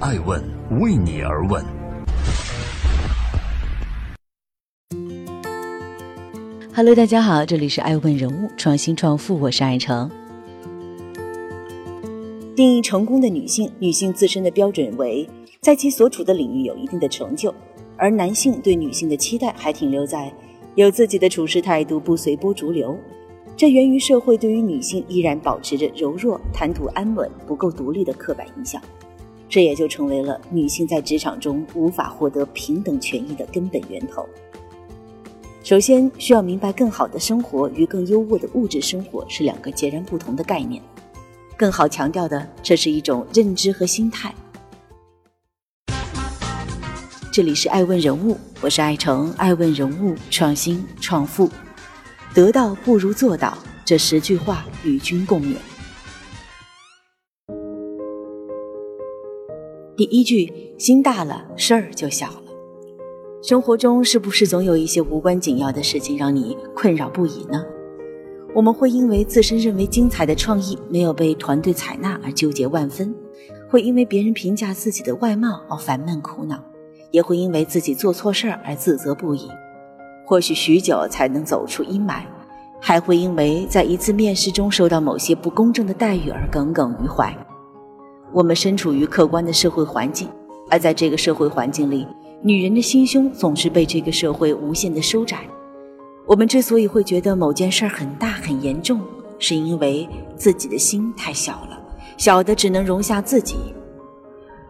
爱问为你而问。Hello，大家好，这里是爱问人物创新创富，我是爱成。定义成功的女性，女性自身的标准为在其所处的领域有一定的成就，而男性对女性的期待还停留在有自己的处事态度，不随波逐流。这源于社会对于女性依然保持着柔弱、谈吐安稳、不够独立的刻板印象，这也就成为了女性在职场中无法获得平等权益的根本源头。首先，需要明白，更好的生活与更优渥的物质生活是两个截然不同的概念。更好强调的，这是一种认知和心态。这里是爱问人物，我是爱成，爱问人物创新创富。得到不如做到，这十句话与君共勉。第一句，心大了，事儿就小了。生活中是不是总有一些无关紧要的事情让你困扰不已呢？我们会因为自身认为精彩的创意没有被团队采纳而纠结万分，会因为别人评价自己的外貌而烦闷苦恼，也会因为自己做错事儿而自责不已。或许许久才能走出阴霾，还会因为在一次面试中受到某些不公正的待遇而耿耿于怀。我们身处于客观的社会环境，而在这个社会环境里，女人的心胸总是被这个社会无限的收窄。我们之所以会觉得某件事很大很严重，是因为自己的心太小了，小的只能容下自己。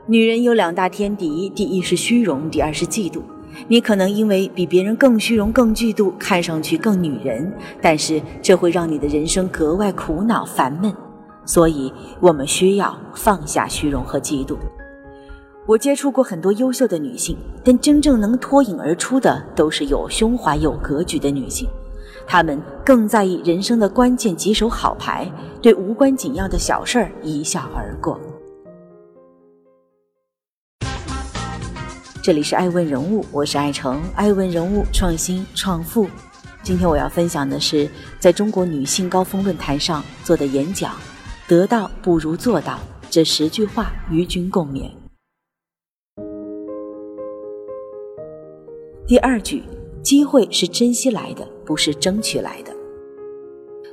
女人有两大天敌，第一是虚荣，第二是嫉妒。你可能因为比别人更虚荣、更嫉妒，看上去更女人，但是这会让你的人生格外苦恼、烦闷。所以，我们需要放下虚荣和嫉妒。我接触过很多优秀的女性，但真正能脱颖而出的都是有胸怀、有格局的女性。她们更在意人生的关键几手好牌，对无关紧要的小事儿一笑而过。这里是爱问人物，我是爱成，爱问人物创新创富。今天我要分享的是在中国女性高峰论坛上做的演讲，得到不如做到这十句话与君共勉。第二句，机会是珍惜来的，不是争取来的。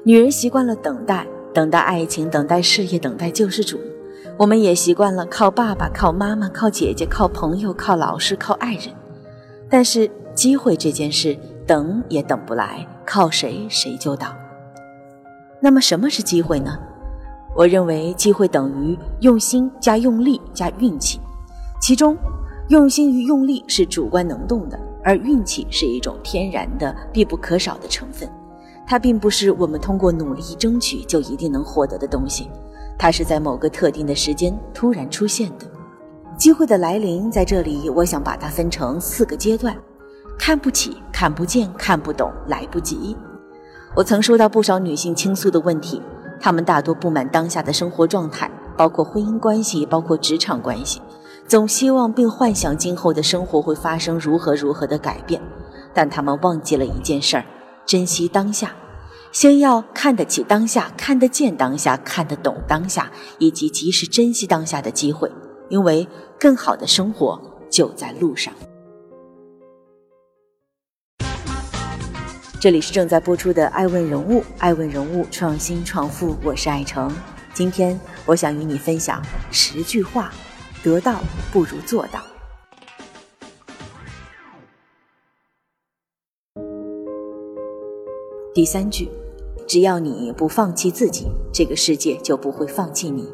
女人习惯了等待，等待爱情，等待事业，等待救世主。我们也习惯了靠爸爸、靠妈妈、靠姐姐、靠朋友、靠老师、靠爱人，但是机会这件事等也等不来，靠谁谁就到。那么什么是机会呢？我认为机会等于用心加用力加运气，其中用心与用力是主观能动的，而运气是一种天然的必不可少的成分，它并不是我们通过努力争取就一定能获得的东西。它是在某个特定的时间突然出现的，机会的来临在这里，我想把它分成四个阶段：看不起、看不见、看不懂、来不及。我曾收到不少女性倾诉的问题，他们大多不满当下的生活状态，包括婚姻关系，包括职场关系，总希望并幻想今后的生活会发生如何如何的改变，但他们忘记了一件事儿：珍惜当下。先要看得起当下，看得见当下，看得懂当下，以及及时珍惜当下的机会，因为更好的生活就在路上。这里是正在播出的《爱问人物》，爱问人物创新创富，我是爱成。今天我想与你分享十句话：得到不如做到。第三句。只要你不放弃自己，这个世界就不会放弃你。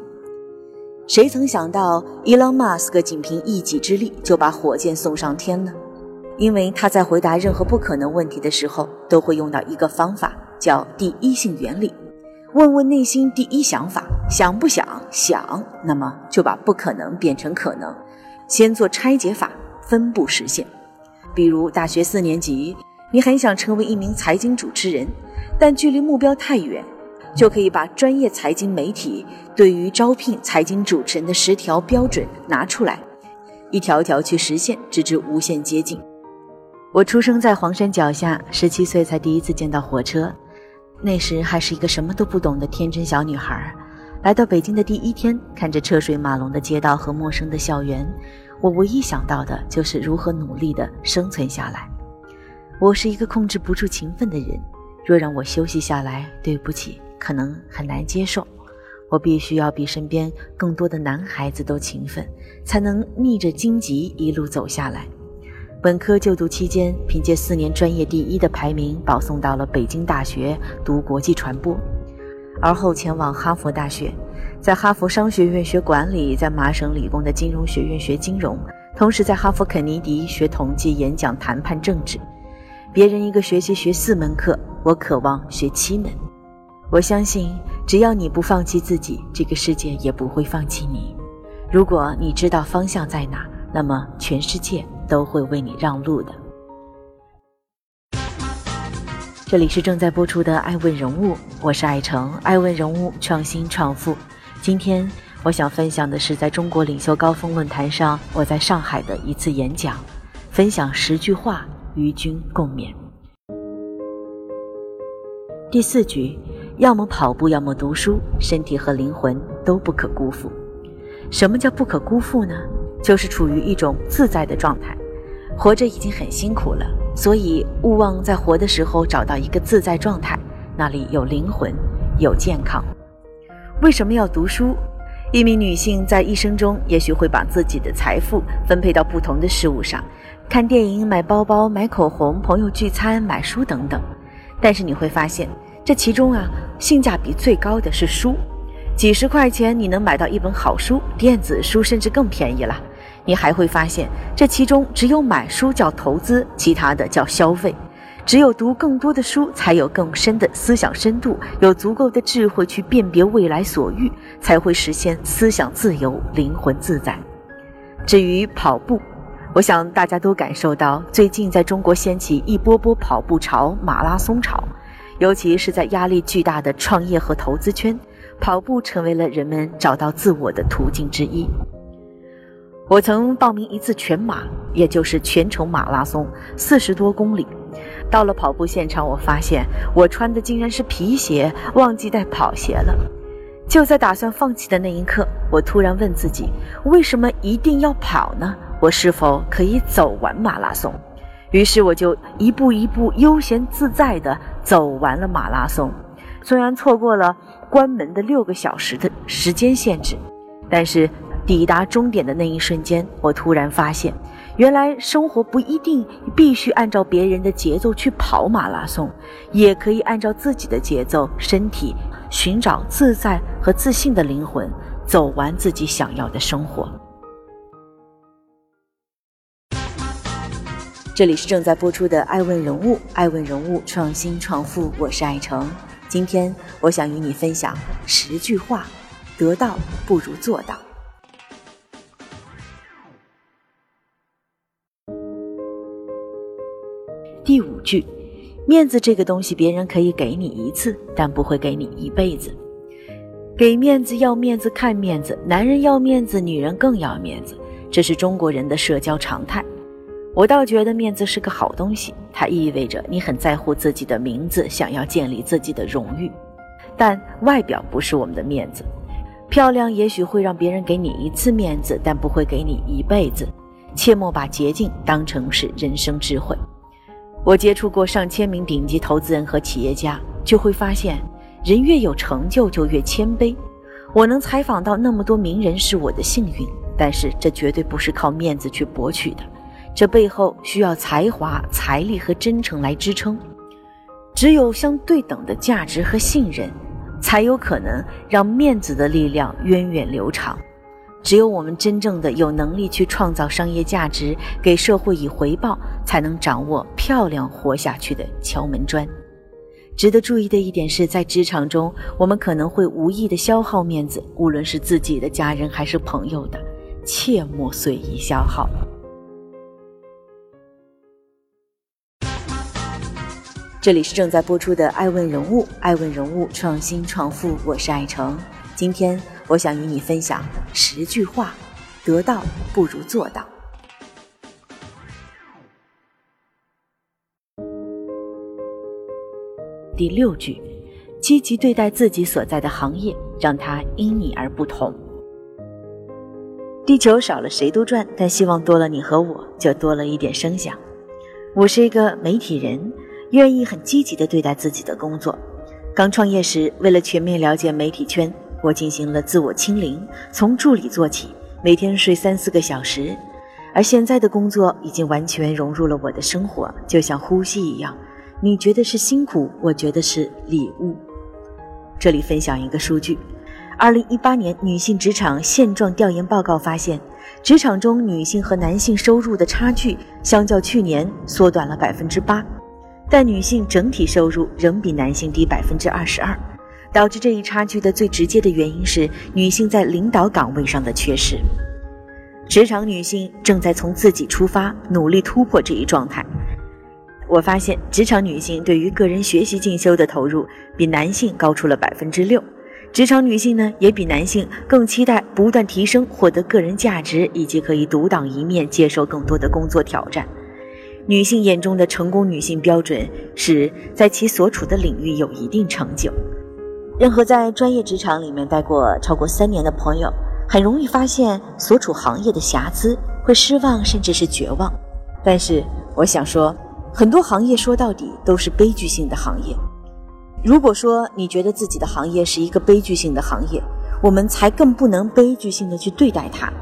谁曾想到伊隆马斯克仅凭一己之力就把火箭送上天呢？因为他在回答任何不可能问题的时候，都会用到一个方法，叫第一性原理。问问内心第一想法，想不想？想，那么就把不可能变成可能。先做拆解法，分步实现。比如大学四年级，你很想成为一名财经主持人。但距离目标太远，就可以把专业财经媒体对于招聘财经主持人的十条标准拿出来，一条一条去实现，直至无限接近。我出生在黄山脚下，十七岁才第一次见到火车，那时还是一个什么都不懂的天真小女孩。来到北京的第一天，看着车水马龙的街道和陌生的校园，我唯一想到的就是如何努力的生存下来。我是一个控制不住勤奋的人，若让我休息下来，对不起，可能很难接受。我必须要比身边更多的男孩子都勤奋，才能逆着荆棘一路走下来。本科就读期间，凭借四年专业第一的排名，保送到了北京大学读国际传播。而后前往哈佛大学，在哈佛商学院学管理，在麻省理工的金融学院学金融，同时在哈佛肯尼迪学统计、演讲、谈判、政治。别人一个学期学四门课，我渴望学七门。我相信，只要你不放弃自己，这个世界也不会放弃你。如果你知道方向在哪，那么全世界都会为你让路的。这里是正在播出的《爱问人物》，我是爱成，爱问人物创新创富。今天我想分享的是，在中国领袖高峰论坛上，我在上海的一次演讲，分享十句话与君共勉。第四句，要么跑步，要么读书，身体和灵魂都不可辜负。什么叫不可辜负呢？就是处于一种自在的状态。活着已经很辛苦了，所以勿忘在活的时候找到一个自在状态，那里有灵魂，有健康。为什么要读书？一名女性在一生中也许会把自己的财富分配到不同的事物上，看电影、买包包、买口红、朋友聚餐、买书等等。但是你会发现，这其中啊，性价比最高的是书，几十块钱你能买到一本好书，电子书甚至更便宜了。你还会发现，这其中只有买书叫投资，其他的叫消费。只有读更多的书，才有更深的思想深度，有足够的智慧去辨别未来所欲，才会实现思想自由、灵魂自在。至于跑步，我想大家都感受到，最近在中国掀起一波波跑步潮、马拉松潮，尤其是在压力巨大的创业和投资圈，跑步成为了人们找到自我的途径之一。我曾报名一次全马，也就是全程马拉松，四十多公里。到了跑步现场，我发现我穿的竟然是皮鞋，忘记带跑鞋了。就在打算放弃的那一刻，我突然问自己：为什么一定要跑呢？我是否可以走完马拉松？于是我就一步一步悠闲自在地走完了马拉松。虽然错过了关门的六个小时的时间限制，但是。抵达终点的那一瞬间，我突然发现，原来生活不一定必须按照别人的节奏去跑马拉松，也可以按照自己的节奏、身体，寻找自在和自信的灵魂，走完自己想要的生活。这里是正在播出的《爱问人物》，爱问人物创新创富，我是爱成。今天我想与你分享十句话：得到不如做到。第五句，面子这个东西，别人可以给你一次，但不会给你一辈子。给面子要面子看面子，男人要面子，女人更要面子，这是中国人的社交常态。我倒觉得面子是个好东西，它意味着你很在乎自己的名字，想要建立自己的荣誉。但外表不是我们的面子，漂亮也许会让别人给你一次面子，但不会给你一辈子。切莫把捷径当成是人生智慧。我接触过上千名顶级投资人和企业家，就会发现，人越有成就就越谦卑。我能采访到那么多名人是我的幸运，但是这绝对不是靠面子去博取的，这背后需要才华、财力和真诚来支撑。只有相对等的价值和信任，才有可能让面子的力量源远流长。只有我们真正的有能力去创造商业价值，给社会以回报，才能掌握漂亮活下去的敲门砖。值得注意的一点是，在职场中，我们可能会无意的消耗面子，无论是自己的家人还是朋友的，切莫随意消耗。这里是正在播出的《爱问人物》，爱问人物创新创富，我是爱成，今天。我想与你分享十句话：得到不如做到。第六句，积极对待自己所在的行业，让它因你而不同。地球少了谁都转，但希望多了你和我，就多了一点声响。我是一个媒体人，愿意很积极的对待自己的工作。刚创业时，为了全面了解媒体圈，我进行了自我清零，从助理做起，每天睡三四个小时。而现在的工作已经完全融入了我的生活，就像呼吸一样。你觉得是辛苦，我觉得是礼物。这里分享一个数据。二零一八年女性职场现状调研报告发现，职场中女性和男性收入的差距相较去年缩短了百分之八，但女性整体收入仍比男性低百分之二十二。导致这一差距的最直接的原因是女性在领导岗位上的缺失。职场女性正在从自己出发，努力突破这一状态。我发现，职场女性对于个人学习进修的投入比男性高出了百分之六。职场女性呢，也比男性更期待不断提升、获得个人价值，以及可以独当一面、接受更多的工作挑战。女性眼中的成功女性标准是在其所处的领域有一定成就。任何在专业职场里面待过超过三年的朋友，很容易发现所处行业的瑕疵，会失望甚至是绝望。但是我想说，很多行业说到底都是悲剧性的行业。如果说你觉得自己的行业是一个悲剧性的行业，我们才更不能悲剧性的去对待它。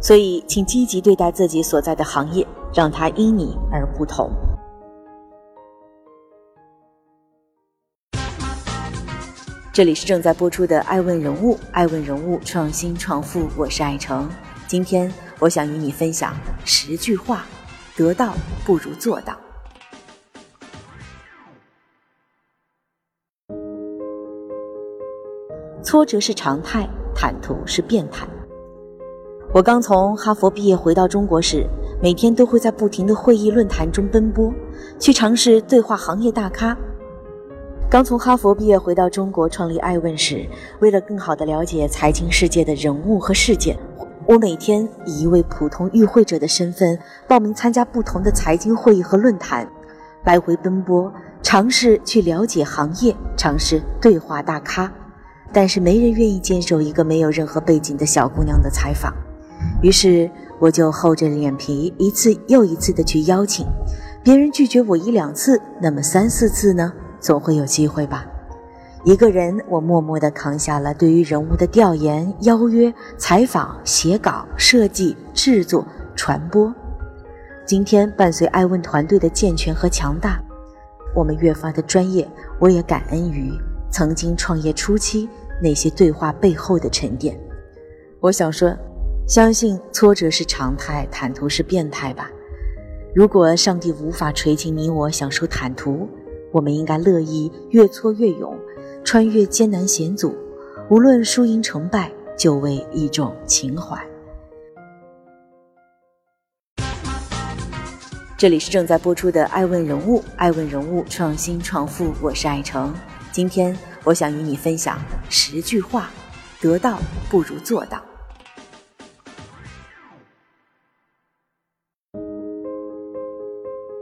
所以，请积极对待自己所在的行业，让它因你而不同。这里是正在播出的《爱问人物》，爱问人物创新创富，我是爱成。今天我想与你分享十句话：得到不如做到。挫折是常态，坦途是变态。我刚从哈佛毕业回到中国时，每天都会在不停的会议论坛中奔波，去尝试对话行业大咖。刚从哈佛毕业回到中国创立爱问时，为了更好的了解财经世界的人物和事件，我每天以一位普通与会者的身份报名参加不同的财经会议和论坛，来回奔波，尝试去了解行业，尝试对话大咖。但是没人愿意接受一个没有任何背景的小姑娘的采访，于是我就厚着脸皮一次又一次的去邀请，别人拒绝我一两次，那么三四次呢，总会有机会吧。一个人，我默默地扛下了对于人物的调研、邀约、采访、写稿、设计、制作、传播。今天伴随爱问团队的健全和强大，我们越发的专业，我也感恩于曾经创业初期。那些对话背后的沉淀，我想说，相信挫折是常态，坦途是变态吧。如果上帝无法垂青你我享受坦途，我们应该乐意越挫越勇，穿越艰难险阻，无论输赢成败，就为一种情怀。这里是正在播出的《爱问人物》，爱问人物创新创富，我是爱成，今天。我想与你分享十句话：得到不如做到。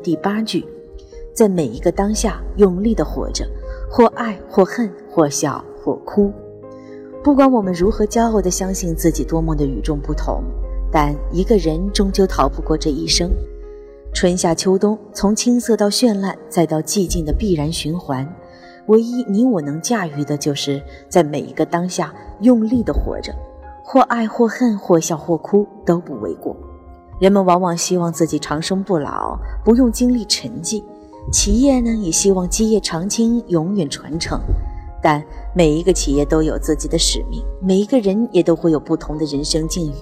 第八句，在每一个当下用力的活着，或爱或恨，或笑或哭。不管我们如何骄傲的相信自己多么的与众不同，但一个人终究逃不过这一生。春夏秋冬，从青涩到绚烂，再到寂静的必然循环。唯一你我能驾驭的，就是在每一个当下用力的活着，或爱或恨，或笑或哭都不为过。人们往往希望自己长生不老，不用经历沉寂；企业呢，也希望基业长青，永远传承。但每一个企业都有自己的使命，每一个人也都会有不同的人生境遇。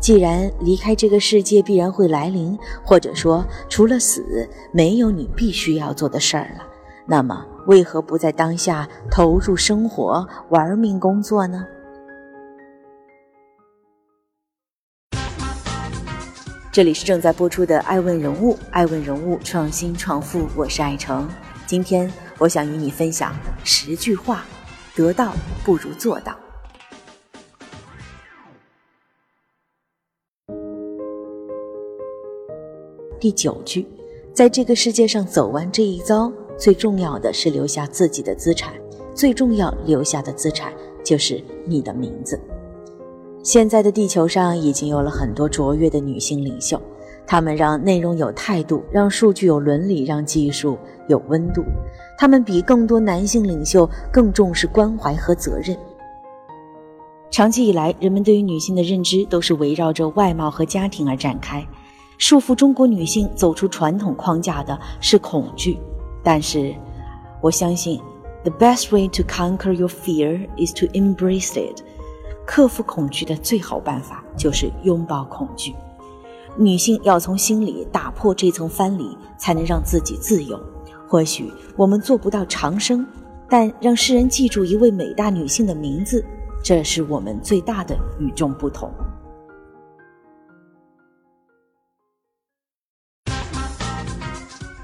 既然离开这个世界必然会来临，或者说除了死，没有你必须要做的事儿了。那么，为何不在当下投入生活、玩命工作呢？这里是正在播出的《爱问人物》，爱问人物创新创富，我是爱成。今天我想与你分享十句话：得到不如做到。第九句，在这个世界上走完这一遭。最重要的是留下自己的资产，最重要留下的资产就是你的名字。现在的地球上已经有了很多卓越的女性领袖，她们让内容有态度，让数据有伦理，让技术有温度。她们比更多男性领袖更重视关怀和责任。长期以来，人们对于女性的认知都是围绕着外貌和家庭而展开。束缚中国女性走出传统框架的是恐惧，但是，我相信，the best way to conquer your fear is to embrace it。克服恐惧的最好办法就是拥抱恐惧。女性要从心里打破这层藩篱，才能让自己自由。或许我们做不到长生，但让世人记住一位伟大女性的名字。这是我们最大的与众不同。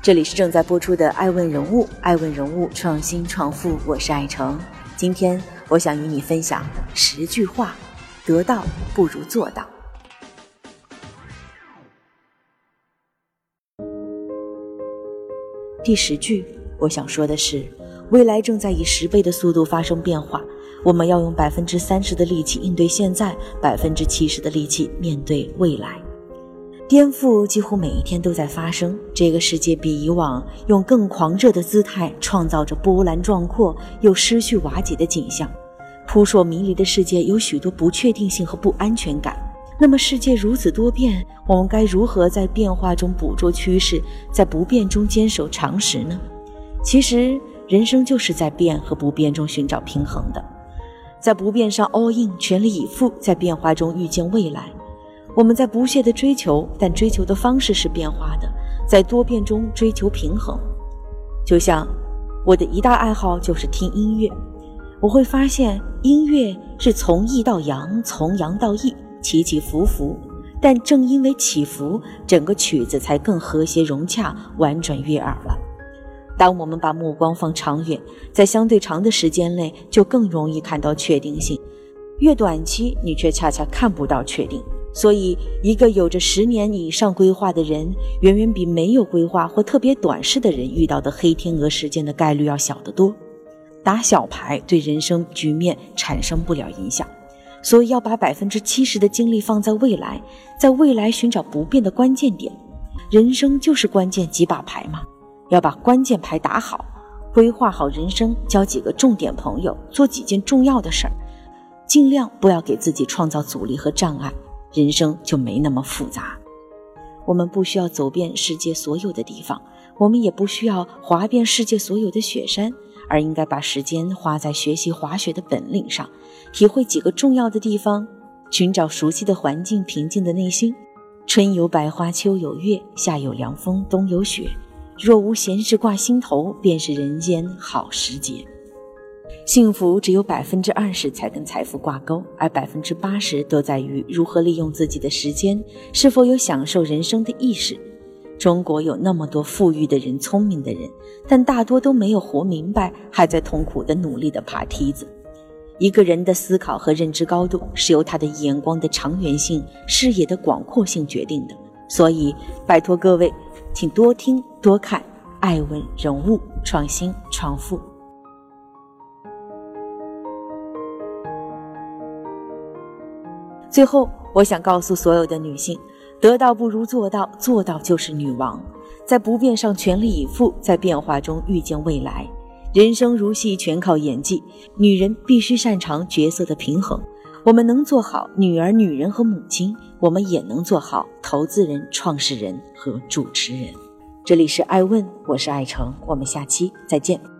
这里是正在播出的《爱问人物》，爱问人物创新创富，我是爱成。今天我想与你分享十句话：得到不如做到。第十句，我想说的是，未来正在以十倍的速度发生变化。我们要用百分之三十的力气应对现在，百分之七十的力气面对未来。颠覆几乎每一天都在发生。这个世界比以往用更狂热的姿态创造着波澜壮阔又失去瓦解的景象。扑朔迷离的世界有许多不确定性和不安全感。那么，世界如此多变，我们该如何在变化中捕捉趋势，在不变中坚守常识呢？其实，人生就是在变和不变中寻找平衡的。在不变上 all in，全力以赴，在变化中遇见未来。我们在不懈的追求，但追求的方式是变化的，在多变中追求平衡。就像我的一大爱好就是听音乐，我会发现音乐是从易到扬，从扬到易，起起伏伏。但正因为起伏，整个曲子才更和谐融洽，婉转悦耳了。当我们把目光放长远，在相对长的时间内，就更容易看到确定性；越短期，你却恰恰看不到确定。所以，一个有着十年以上规划的人，远远比没有规划或特别短视的人遇到的黑天鹅事件的概率要小得多。打小牌对人生局面产生不了影响，所以要把百分之七十的精力放在未来，在未来寻找不变的关键点。人生就是关键几把牌嘛。要把关键牌打好，规划好人生，交几个重点朋友，做几件重要的事儿，尽量不要给自己创造阻力和障碍，人生就没那么复杂。我们不需要走遍世界所有的地方，我们也不需要滑遍世界所有的雪山，而应该把时间花在学习滑雪的本领上，体会几个重要的地方，寻找熟悉的环境，平静的内心。春有百花，秋有月，夏有凉风，冬有雪。若无闲事挂心头，便是人间好时节。幸福只有百分之二十才跟财富挂钩，而百分之八十都在于如何利用自己的时间，是否有享受人生的意识。中国有那么多富裕的人、聪明的人，但大多都没有活明白，还在痛苦的努力的爬梯子。一个人的思考和认知高度，是由他的眼光的长远性、视野的广阔性决定的。所以，拜托各位。请多听多看，爱问人物创新创富。最后，我想告诉所有的女性：得到不如做到，做到就是女王。在不变上全力以赴，在变化中遇见未来。人生如戏，全靠演技。女人必须擅长角色的平衡。我们能做好女儿、女人和母亲。我们也能做好投资人、创始人和主持人。这里是爱问，我是爱成，我们下期再见。